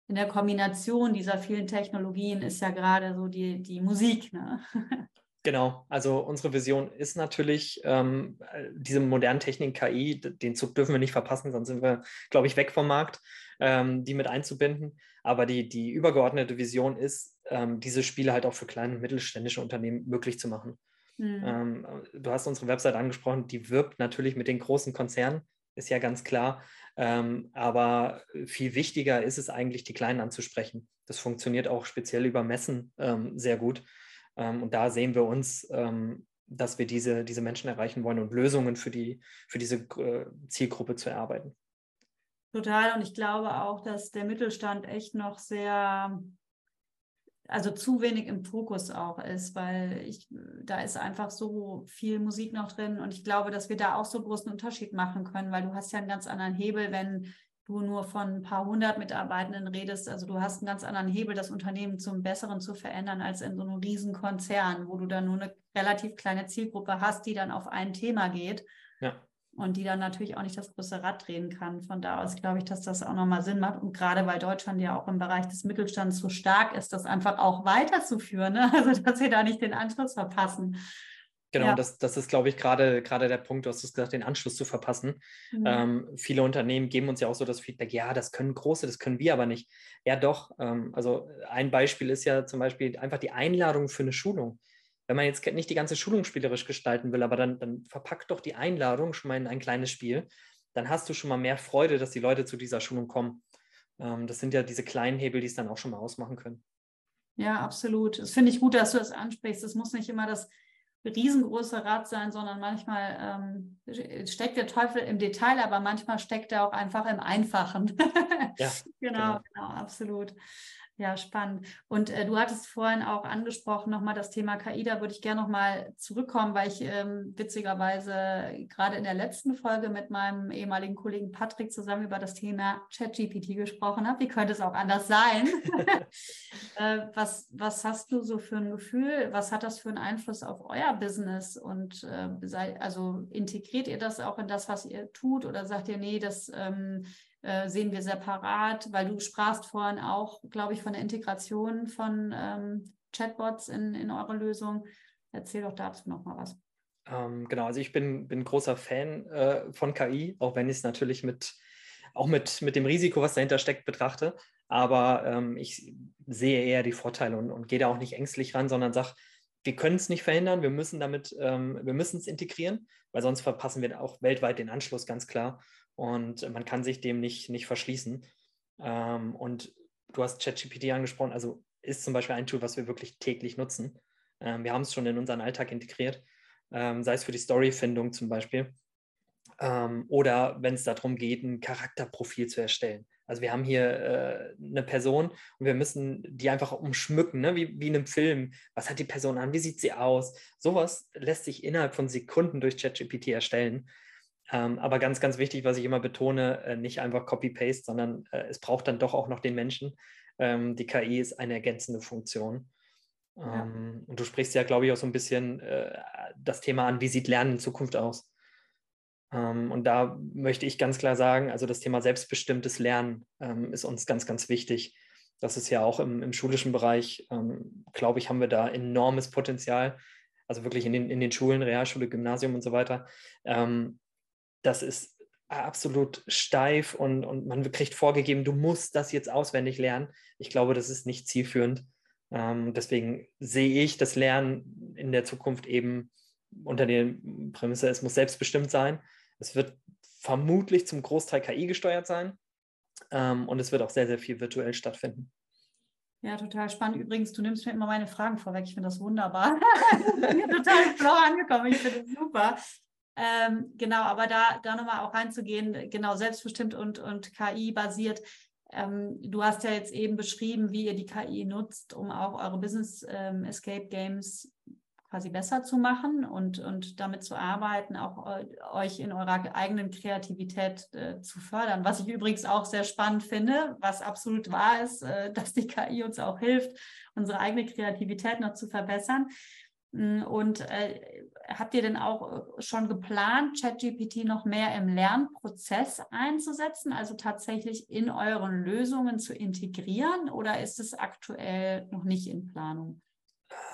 in der Kombination dieser vielen Technologien ist ja gerade so die, die Musik. Ne? Genau, also unsere Vision ist natürlich, ähm, diese modernen Techniken KI, den Zug dürfen wir nicht verpassen, sonst sind wir, glaube ich, weg vom Markt, ähm, die mit einzubinden. Aber die, die übergeordnete Vision ist, ähm, diese Spiele halt auch für kleine und mittelständische Unternehmen möglich zu machen. Mhm. du hast unsere Website angesprochen, die wirbt natürlich mit den großen Konzernen, ist ja ganz klar. Ähm, aber viel wichtiger ist es eigentlich, die Kleinen anzusprechen. Das funktioniert auch speziell über Messen ähm, sehr gut. Ähm, und da sehen wir uns, ähm, dass wir diese, diese Menschen erreichen wollen und Lösungen für, die, für diese äh, Zielgruppe zu erarbeiten. Total. Und ich glaube auch, dass der Mittelstand echt noch sehr, also zu wenig im Fokus auch ist, weil ich, da ist einfach so viel Musik noch drin. Und ich glaube, dass wir da auch so großen Unterschied machen können, weil du hast ja einen ganz anderen Hebel, wenn du nur von ein paar hundert Mitarbeitenden redest. Also du hast einen ganz anderen Hebel, das Unternehmen zum Besseren zu verändern, als in so einem Riesenkonzern, wo du dann nur eine relativ kleine Zielgruppe hast, die dann auf ein Thema geht. Ja. Und die dann natürlich auch nicht das große Rad drehen kann. Von da aus glaube ich, dass das auch nochmal Sinn macht. Und gerade weil Deutschland ja auch im Bereich des Mittelstands so stark ist, das einfach auch weiterzuführen. Ne? Also, dass wir da nicht den Anschluss verpassen. Genau, ja. das, das ist, glaube ich, gerade gerade der Punkt, du hast es gesagt, den Anschluss zu verpassen. Mhm. Ähm, viele Unternehmen geben uns ja auch so das Feedback, ja, das können große, das können wir aber nicht. Ja, doch. Ähm, also ein Beispiel ist ja zum Beispiel einfach die Einladung für eine Schulung. Wenn man jetzt nicht die ganze Schulung spielerisch gestalten will, aber dann, dann verpackt doch die Einladung schon mal in ein kleines Spiel. Dann hast du schon mal mehr Freude, dass die Leute zu dieser Schulung kommen. Ähm, das sind ja diese kleinen Hebel, die es dann auch schon mal ausmachen können. Ja, absolut. Das finde ich gut, dass du das ansprichst. Es muss nicht immer das riesengroße Rad sein, sondern manchmal ähm, steckt der Teufel im Detail, aber manchmal steckt er auch einfach im Einfachen. ja, genau, genau, genau, absolut. Ja, spannend. Und äh, du hattest vorhin auch angesprochen, nochmal das Thema KI, da würde ich gerne nochmal zurückkommen, weil ich ähm, witzigerweise gerade in der letzten Folge mit meinem ehemaligen Kollegen Patrick zusammen über das Thema ChatGPT gesprochen habe. Wie könnte es auch anders sein? äh, was, was hast du so für ein Gefühl? Was hat das für einen Einfluss auf euer Business? Und äh, sei, also integriert ihr das auch in das, was ihr tut? Oder sagt ihr, nee, das ähm, äh, sehen wir separat, weil du sprachst vorhin auch, glaube ich, von der Integration von ähm, Chatbots in, in eure Lösung. Erzähl doch dazu nochmal was. Ähm, genau, also ich bin, bin großer Fan äh, von KI, auch wenn ich es natürlich mit, auch mit, mit dem Risiko, was dahinter steckt, betrachte. Aber ähm, ich sehe eher die Vorteile und, und gehe da auch nicht ängstlich ran, sondern sage, wir können es nicht verhindern, wir müssen damit, ähm, wir müssen es integrieren, weil sonst verpassen wir auch weltweit den Anschluss, ganz klar und man kann sich dem nicht, nicht verschließen. Ähm, und du hast ChatGPT angesprochen, also ist zum Beispiel ein Tool, was wir wirklich täglich nutzen. Ähm, wir haben es schon in unseren Alltag integriert, ähm, sei es für die Storyfindung zum Beispiel ähm, oder wenn es darum geht, ein Charakterprofil zu erstellen. Also wir haben hier äh, eine Person und wir müssen die einfach umschmücken, ne? wie, wie in einem Film. Was hat die Person an? Wie sieht sie aus? Sowas lässt sich innerhalb von Sekunden durch ChatGPT erstellen. Ähm, aber ganz, ganz wichtig, was ich immer betone, äh, nicht einfach Copy-Paste, sondern äh, es braucht dann doch auch noch den Menschen. Ähm, die KI ist eine ergänzende Funktion. Ja. Ähm, und du sprichst ja, glaube ich, auch so ein bisschen äh, das Thema an, wie sieht Lernen in Zukunft aus? Ähm, und da möchte ich ganz klar sagen, also das Thema selbstbestimmtes Lernen ähm, ist uns ganz, ganz wichtig. Das ist ja auch im, im schulischen Bereich, glaube ich, haben wir da enormes Potenzial. Also wirklich in den, in den Schulen, Realschule, Gymnasium und so weiter. Das ist absolut steif und, und man kriegt vorgegeben, du musst das jetzt auswendig lernen. Ich glaube, das ist nicht zielführend. Ähm, deswegen sehe ich das Lernen in der Zukunft eben unter der Prämisse, es muss selbstbestimmt sein. Es wird vermutlich zum Großteil KI gesteuert sein ähm, und es wird auch sehr, sehr viel virtuell stattfinden. Ja, total spannend. Übrigens, du nimmst mir immer meine Fragen vorweg. Ich finde das wunderbar. ich bin total flau angekommen. Ich finde das super. Ähm, genau, aber da, da nochmal auch reinzugehen, genau, selbstbestimmt und, und KI-basiert. Ähm, du hast ja jetzt eben beschrieben, wie ihr die KI nutzt, um auch eure Business ähm, Escape Games quasi besser zu machen und, und damit zu arbeiten, auch euch in eurer eigenen Kreativität äh, zu fördern. Was ich übrigens auch sehr spannend finde, was absolut wahr ist, äh, dass die KI uns auch hilft, unsere eigene Kreativität noch zu verbessern. Mm, und äh, habt ihr denn auch äh, schon geplant, ChatGPT noch mehr im Lernprozess einzusetzen, also tatsächlich in euren Lösungen zu integrieren oder ist es aktuell noch nicht in Planung?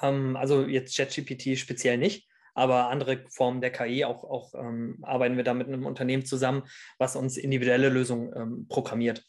Ähm, also jetzt ChatGPT speziell nicht, aber andere Formen der KI, auch, auch ähm, arbeiten wir da mit einem Unternehmen zusammen, was uns individuelle Lösungen ähm, programmiert.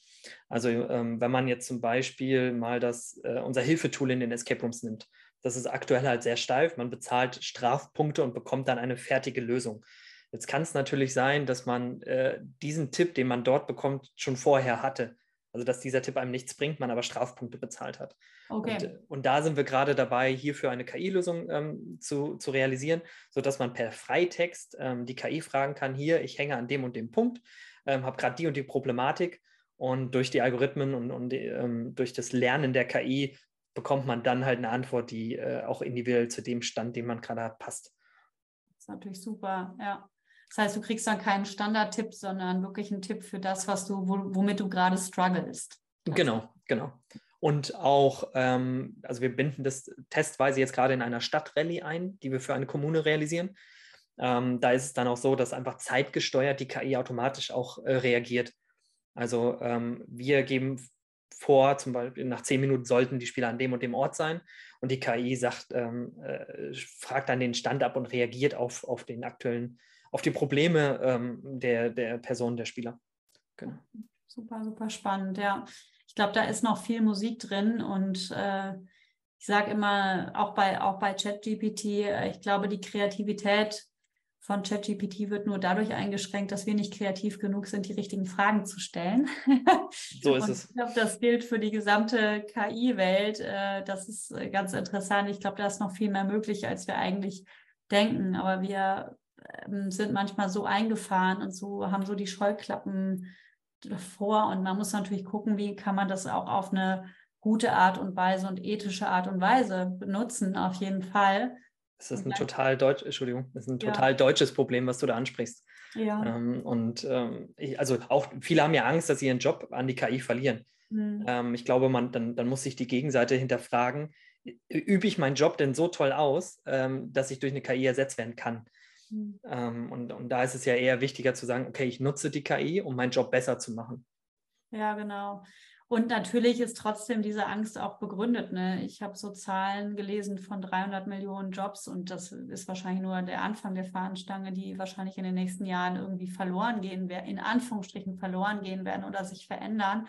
Also ähm, wenn man jetzt zum Beispiel mal das, äh, unser Hilfetool in den Escape Rooms nimmt, das ist aktuell halt sehr steif. Man bezahlt Strafpunkte und bekommt dann eine fertige Lösung. Jetzt kann es natürlich sein, dass man äh, diesen Tipp, den man dort bekommt, schon vorher hatte. Also dass dieser Tipp einem nichts bringt, man aber Strafpunkte bezahlt hat. Okay. Und, äh, und da sind wir gerade dabei, hierfür eine KI-Lösung ähm, zu, zu realisieren, sodass man per Freitext ähm, die KI fragen kann, hier, ich hänge an dem und dem Punkt, ähm, habe gerade die und die Problematik und durch die Algorithmen und, und ähm, durch das Lernen der KI bekommt man dann halt eine Antwort, die äh, auch individuell zu dem Stand, den man gerade hat, passt. Das ist natürlich super, ja. Das heißt, du kriegst dann keinen Standardtipp, sondern wirklich einen Tipp für das, was du, womit du gerade strugglest. Genau, genau. Und auch, ähm, also wir binden das testweise jetzt gerade in einer Stadtrallye ein, die wir für eine Kommune realisieren. Ähm, da ist es dann auch so, dass einfach zeitgesteuert die KI automatisch auch äh, reagiert. Also ähm, wir geben vor, zum Beispiel nach zehn Minuten sollten die Spieler an dem und dem Ort sein und die KI sagt, ähm, äh, fragt dann den Stand ab und reagiert auf, auf den aktuellen, auf die Probleme ähm, der, der Person, der Spieler. Genau. Super, super spannend, ja ich glaube, da ist noch viel Musik drin und äh, ich sage immer, auch bei, auch bei ChatGPT, äh, ich glaube, die Kreativität von ChatGPT wird nur dadurch eingeschränkt, dass wir nicht kreativ genug sind, die richtigen Fragen zu stellen. So ist es. Ich glaube, das gilt für die gesamte KI-Welt. Äh, das ist äh, ganz interessant. Ich glaube, da ist noch viel mehr möglich, als wir eigentlich denken. Aber wir ähm, sind manchmal so eingefahren und so haben so die Scheuklappen vor und man muss natürlich gucken, wie kann man das auch auf eine gute Art und Weise und ethische Art und Weise benutzen, auf jeden Fall. Das ist ein total deutsch, Entschuldigung, ist ein total ja. deutsches Problem, was du da ansprichst. Ja. Ähm, und ähm, ich, also auch viele haben ja Angst, dass sie ihren Job an die KI verlieren. Mhm. Ähm, ich glaube, man, dann, dann muss sich die Gegenseite hinterfragen, übe ich meinen Job denn so toll aus, ähm, dass ich durch eine KI ersetzt werden kann? Mhm. Ähm, und, und da ist es ja eher wichtiger zu sagen, okay, ich nutze die KI, um meinen Job besser zu machen. Ja, genau. Und natürlich ist trotzdem diese Angst auch begründet. Ne? Ich habe so Zahlen gelesen von 300 Millionen Jobs und das ist wahrscheinlich nur der Anfang der Fahnenstange, die wahrscheinlich in den nächsten Jahren irgendwie verloren gehen werden, in Anführungsstrichen verloren gehen werden oder sich verändern.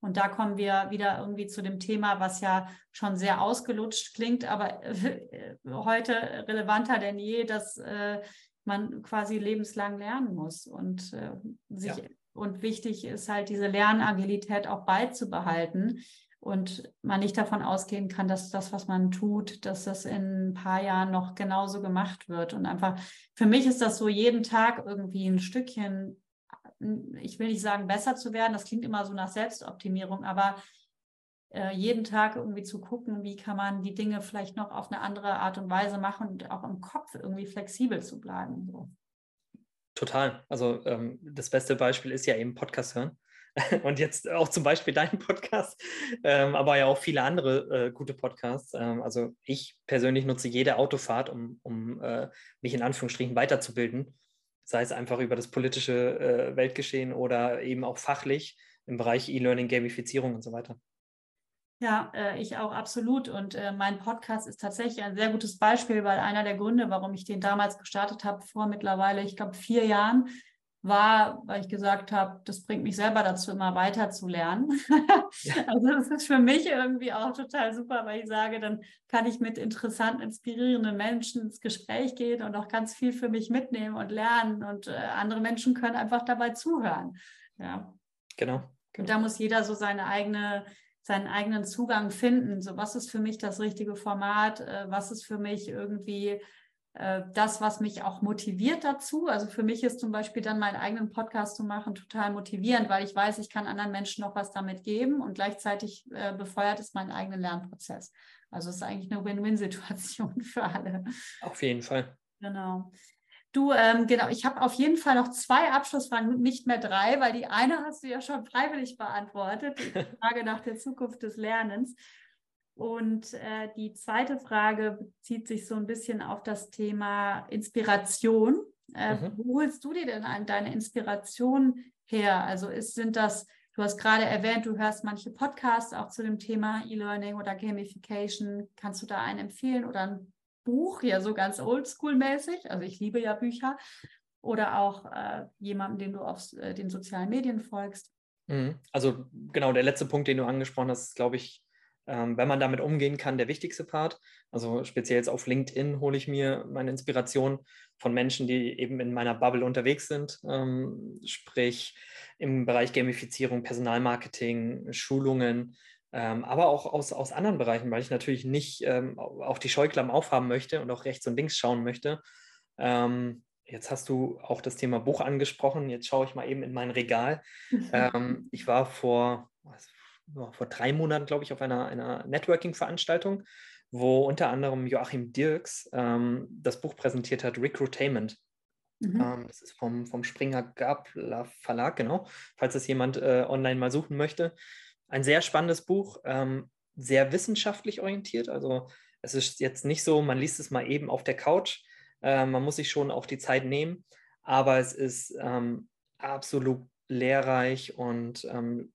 Und da kommen wir wieder irgendwie zu dem Thema, was ja schon sehr ausgelutscht klingt, aber heute relevanter denn je, dass äh, man quasi lebenslang lernen muss und äh, sich ja. Und wichtig ist halt diese Lernagilität auch beizubehalten und man nicht davon ausgehen kann, dass das, was man tut, dass das in ein paar Jahren noch genauso gemacht wird. Und einfach, für mich ist das so jeden Tag irgendwie ein Stückchen ich will nicht sagen, besser zu werden, das klingt immer so nach Selbstoptimierung, aber äh, jeden Tag irgendwie zu gucken, wie kann man die Dinge vielleicht noch auf eine andere Art und Weise machen und auch im Kopf irgendwie flexibel zu bleiben. So. Total. Also ähm, das beste Beispiel ist ja eben Podcast hören. Und jetzt auch zum Beispiel dein Podcast, ähm, aber ja auch viele andere äh, gute Podcasts. Ähm, also ich persönlich nutze jede Autofahrt, um, um äh, mich in Anführungsstrichen weiterzubilden sei es einfach über das politische äh, Weltgeschehen oder eben auch fachlich im Bereich E-Learning, Gamifizierung und so weiter. Ja, äh, ich auch absolut. Und äh, mein Podcast ist tatsächlich ein sehr gutes Beispiel, weil einer der Gründe, warum ich den damals gestartet habe, vor mittlerweile, ich glaube, vier Jahren, war, weil ich gesagt habe, das bringt mich selber dazu, immer weiter zu lernen. also das ist für mich irgendwie auch total super, weil ich sage, dann kann ich mit interessanten, inspirierenden Menschen ins Gespräch gehen und auch ganz viel für mich mitnehmen und lernen und äh, andere Menschen können einfach dabei zuhören. Ja. Genau. genau. Und da muss jeder so seine eigene seinen eigenen Zugang finden. So, was ist für mich das richtige Format? Äh, was ist für mich irgendwie äh, das, was mich auch motiviert dazu. Also für mich ist zum Beispiel dann meinen eigenen Podcast zu machen total motivierend, weil ich weiß, ich kann anderen Menschen noch was damit geben und gleichzeitig äh, befeuert es meinen eigenen Lernprozess. Also es ist eigentlich eine Win-Win-Situation für alle. Auf jeden Fall. Genau. Du, ähm, genau, ich habe auf jeden Fall noch zwei Abschlussfragen, nicht mehr drei, weil die eine hast du ja schon freiwillig beantwortet, die Frage nach der Zukunft des Lernens. Und äh, die zweite Frage bezieht sich so ein bisschen auf das Thema Inspiration. Äh, mhm. Wo holst du dir denn deine Inspiration her? Also ist, sind das, du hast gerade erwähnt, du hörst manche Podcasts auch zu dem Thema E-Learning oder Gamification. Kannst du da einen empfehlen oder ein Buch, ja so ganz oldschool-mäßig? Also ich liebe ja Bücher. Oder auch äh, jemanden, den du auf äh, den sozialen Medien folgst. Mhm. Also genau, der letzte Punkt, den du angesprochen hast, ist, glaube ich, ähm, wenn man damit umgehen kann, der wichtigste Part. Also speziell jetzt auf LinkedIn hole ich mir meine Inspiration von Menschen, die eben in meiner Bubble unterwegs sind, ähm, sprich im Bereich Gamifizierung, Personalmarketing, Schulungen, ähm, aber auch aus, aus anderen Bereichen, weil ich natürlich nicht ähm, auch die Scheuklappen aufhaben möchte und auch rechts und links schauen möchte. Ähm, jetzt hast du auch das Thema Buch angesprochen. Jetzt schaue ich mal eben in mein Regal. Ähm, ich war vor, vor drei Monaten, glaube ich, auf einer, einer Networking-Veranstaltung, wo unter anderem Joachim Dirks ähm, das Buch präsentiert hat, Recruitainment. Mhm. Ähm, das ist vom, vom Springer Gabler Verlag, genau, falls es jemand äh, online mal suchen möchte. Ein sehr spannendes Buch, ähm, sehr wissenschaftlich orientiert. Also es ist jetzt nicht so, man liest es mal eben auf der Couch. Äh, man muss sich schon auch die Zeit nehmen, aber es ist ähm, absolut lehrreich und ähm,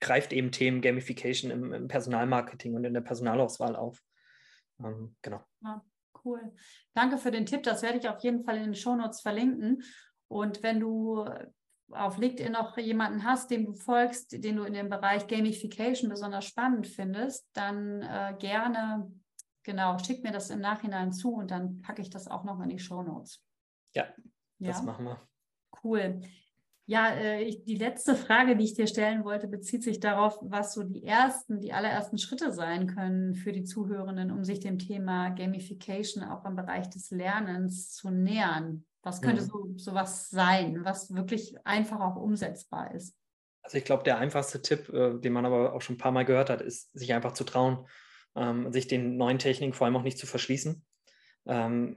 greift eben Themen Gamification im, im, Personalmarketing und in der Personalauswahl auf. Ähm, genau. Ja, cool. Danke für den Tipp. Das werde ich auf jeden Fall in den Shownotes verlinken. Und wenn du auf LinkedIn noch jemanden hast, dem du folgst, den du in dem Bereich Gamification besonders spannend findest, dann äh, gerne, genau, schick mir das im Nachhinein zu und dann packe ich das auch noch in die Show Notes. Ja, ja, das machen wir. Cool. Ja, äh, ich, die letzte Frage, die ich dir stellen wollte, bezieht sich darauf, was so die ersten, die allerersten Schritte sein können für die Zuhörenden, um sich dem Thema Gamification auch im Bereich des Lernens zu nähern. Was könnte mhm. so was sein, was wirklich einfach auch umsetzbar ist? Also ich glaube, der einfachste Tipp, äh, den man aber auch schon ein paar Mal gehört hat, ist, sich einfach zu trauen, ähm, sich den neuen Techniken vor allem auch nicht zu verschließen. Ähm,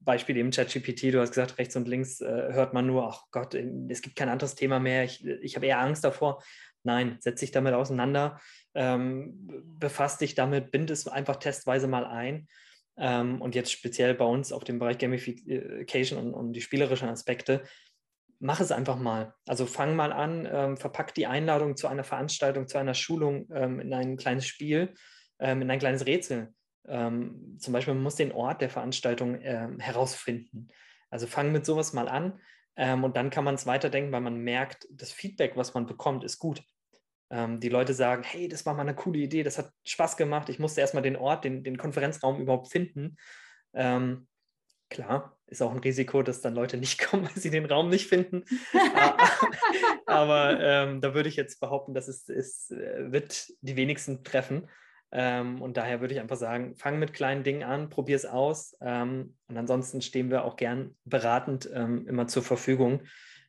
Beispiel eben ChatGPT, du hast gesagt, rechts und links äh, hört man nur, ach Gott, es gibt kein anderes Thema mehr, ich, ich habe eher Angst davor. Nein, setz dich damit auseinander, ähm, befasst dich damit, bind es einfach testweise mal ein ähm, und jetzt speziell bei uns auf dem Bereich Gamification und, und die spielerischen Aspekte, mach es einfach mal. Also fang mal an, ähm, verpack die Einladung zu einer Veranstaltung, zu einer Schulung ähm, in ein kleines Spiel, ähm, in ein kleines Rätsel. Ähm, zum Beispiel, man muss den Ort der Veranstaltung ähm, herausfinden. Also fang mit sowas mal an und dann kann man es weiterdenken, weil man merkt, das Feedback, was man bekommt, ist gut ähm, die Leute sagen, hey, das war mal eine coole Idee, das hat Spaß gemacht, ich musste erstmal den Ort, den, den Konferenzraum überhaupt finden. Ähm, klar, ist auch ein Risiko, dass dann Leute nicht kommen, weil sie den Raum nicht finden. Aber ähm, da würde ich jetzt behaupten, dass es, es äh, wird die wenigsten treffen. Ähm, und daher würde ich einfach sagen, fang mit kleinen Dingen an, probier es aus. Ähm, und ansonsten stehen wir auch gern beratend ähm, immer zur Verfügung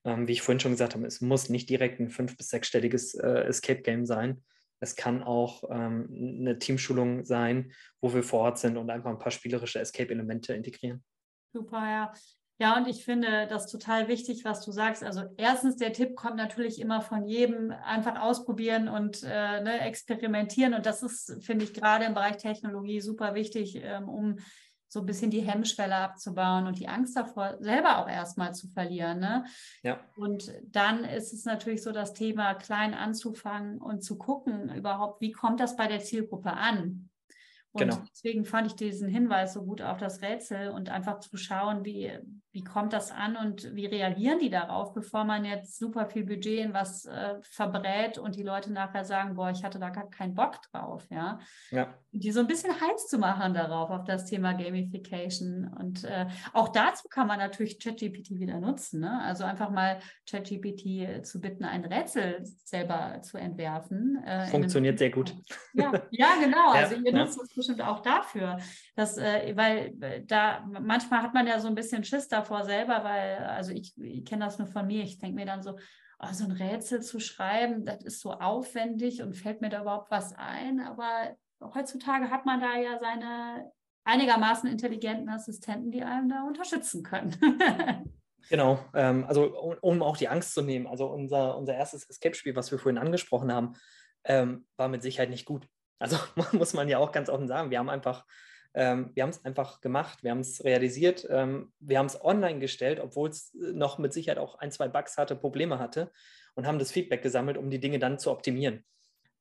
ähm, wie ich vorhin schon gesagt habe, es muss nicht direkt ein fünf- bis sechsstelliges äh, Escape-Game sein. Es kann auch ähm, eine Teamschulung sein, wo wir vor Ort sind und einfach ein paar spielerische Escape-Elemente integrieren. Super, ja. Ja, und ich finde das total wichtig, was du sagst. Also erstens, der Tipp kommt natürlich immer von jedem, einfach ausprobieren und äh, ne, experimentieren. Und das ist, finde ich, gerade im Bereich Technologie super wichtig, ähm, um so ein bisschen die Hemmschwelle abzubauen und die Angst davor selber auch erstmal zu verlieren. Ne? Ja. Und dann ist es natürlich so das Thema, klein anzufangen und zu gucken überhaupt, wie kommt das bei der Zielgruppe an? Und genau. deswegen fand ich diesen Hinweis so gut auf das Rätsel und einfach zu schauen, wie, wie kommt das an und wie reagieren die darauf, bevor man jetzt super viel Budget in was äh, verbrät und die Leute nachher sagen, boah, ich hatte da gar keinen Bock drauf, ja. ja. Die so ein bisschen heiß zu machen darauf, auf das Thema Gamification. Und äh, auch dazu kann man natürlich ChatGPT wieder nutzen. Ne? Also einfach mal ChatGPT zu bitten, ein Rätsel selber zu entwerfen. Äh, Funktioniert sehr gut. Ja, ja genau. Ja, also ihr ja. nutzt es bestimmt auch dafür. Dass, äh, weil äh, da manchmal hat man ja so ein bisschen Schiss davor, davor selber, weil, also ich, ich kenne das nur von mir, ich denke mir dann so, oh, so ein Rätsel zu schreiben, das ist so aufwendig und fällt mir da überhaupt was ein. Aber heutzutage hat man da ja seine einigermaßen intelligenten Assistenten, die einem da unterstützen können. Genau, ähm, also um, um, auch die Angst zu nehmen. Also unser, unser erstes Escape-Spiel, was wir vorhin angesprochen haben, ähm, war mit Sicherheit nicht gut. Also muss man ja auch ganz offen sagen, wir haben einfach ähm, wir haben es einfach gemacht, wir haben es realisiert, ähm, wir haben es online gestellt, obwohl es äh, noch mit Sicherheit auch ein, zwei Bugs hatte, Probleme hatte und haben das Feedback gesammelt, um die Dinge dann zu optimieren.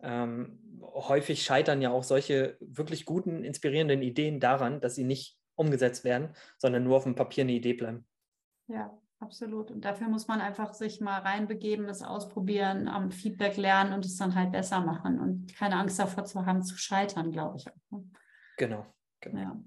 Ähm, häufig scheitern ja auch solche wirklich guten, inspirierenden Ideen daran, dass sie nicht umgesetzt werden, sondern nur auf dem Papier eine Idee bleiben. Ja, absolut. Und dafür muss man einfach sich mal reinbegeben, das ausprobieren, am Feedback lernen und es dann halt besser machen und keine Angst davor zu haben, zu scheitern, glaube ich. Ne? Genau. Genau. Ja.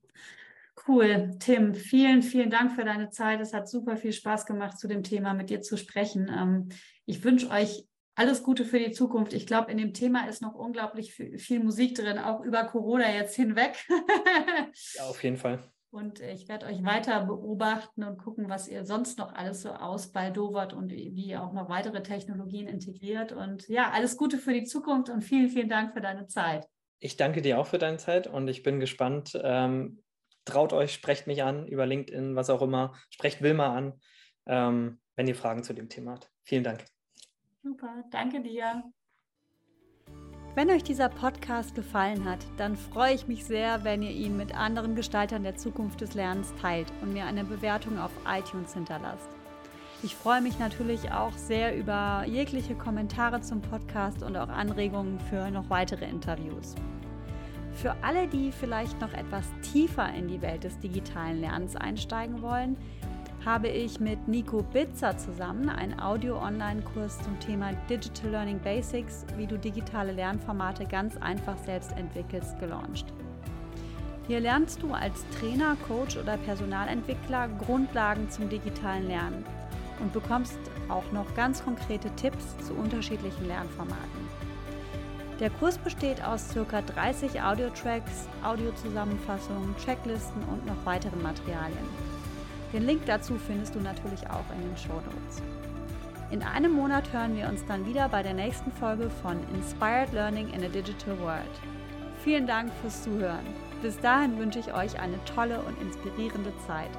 Cool, Tim, vielen, vielen Dank für deine Zeit. Es hat super viel Spaß gemacht, zu dem Thema mit dir zu sprechen. Ähm, ich wünsche euch alles Gute für die Zukunft. Ich glaube, in dem Thema ist noch unglaublich viel Musik drin, auch über Corona jetzt hinweg. ja, auf jeden Fall. Und ich werde euch weiter beobachten und gucken, was ihr sonst noch alles so ausbaldowert und wie ihr auch noch weitere Technologien integriert. Und ja, alles Gute für die Zukunft und vielen, vielen Dank für deine Zeit. Ich danke dir auch für deine Zeit und ich bin gespannt, ähm, traut euch, sprecht mich an über LinkedIn, was auch immer. Sprecht Wilma an, ähm, wenn ihr Fragen zu dem Thema habt. Vielen Dank. Super, danke dir. Wenn euch dieser Podcast gefallen hat, dann freue ich mich sehr, wenn ihr ihn mit anderen Gestaltern der Zukunft des Lernens teilt und mir eine Bewertung auf iTunes hinterlasst. Ich freue mich natürlich auch sehr über jegliche Kommentare zum Podcast und auch Anregungen für noch weitere Interviews. Für alle, die vielleicht noch etwas tiefer in die Welt des digitalen Lernens einsteigen wollen, habe ich mit Nico Bitzer zusammen einen Audio-Online-Kurs zum Thema Digital Learning Basics, wie du digitale Lernformate ganz einfach selbst entwickelst, gelauncht. Hier lernst du als Trainer, Coach oder Personalentwickler Grundlagen zum digitalen Lernen und bekommst auch noch ganz konkrete Tipps zu unterschiedlichen Lernformaten. Der Kurs besteht aus ca. 30 Audio-Tracks, Audiozusammenfassungen, Checklisten und noch weiteren Materialien. Den Link dazu findest du natürlich auch in den Show Notes. In einem Monat hören wir uns dann wieder bei der nächsten Folge von Inspired Learning in a Digital World. Vielen Dank fürs Zuhören. Bis dahin wünsche ich euch eine tolle und inspirierende Zeit.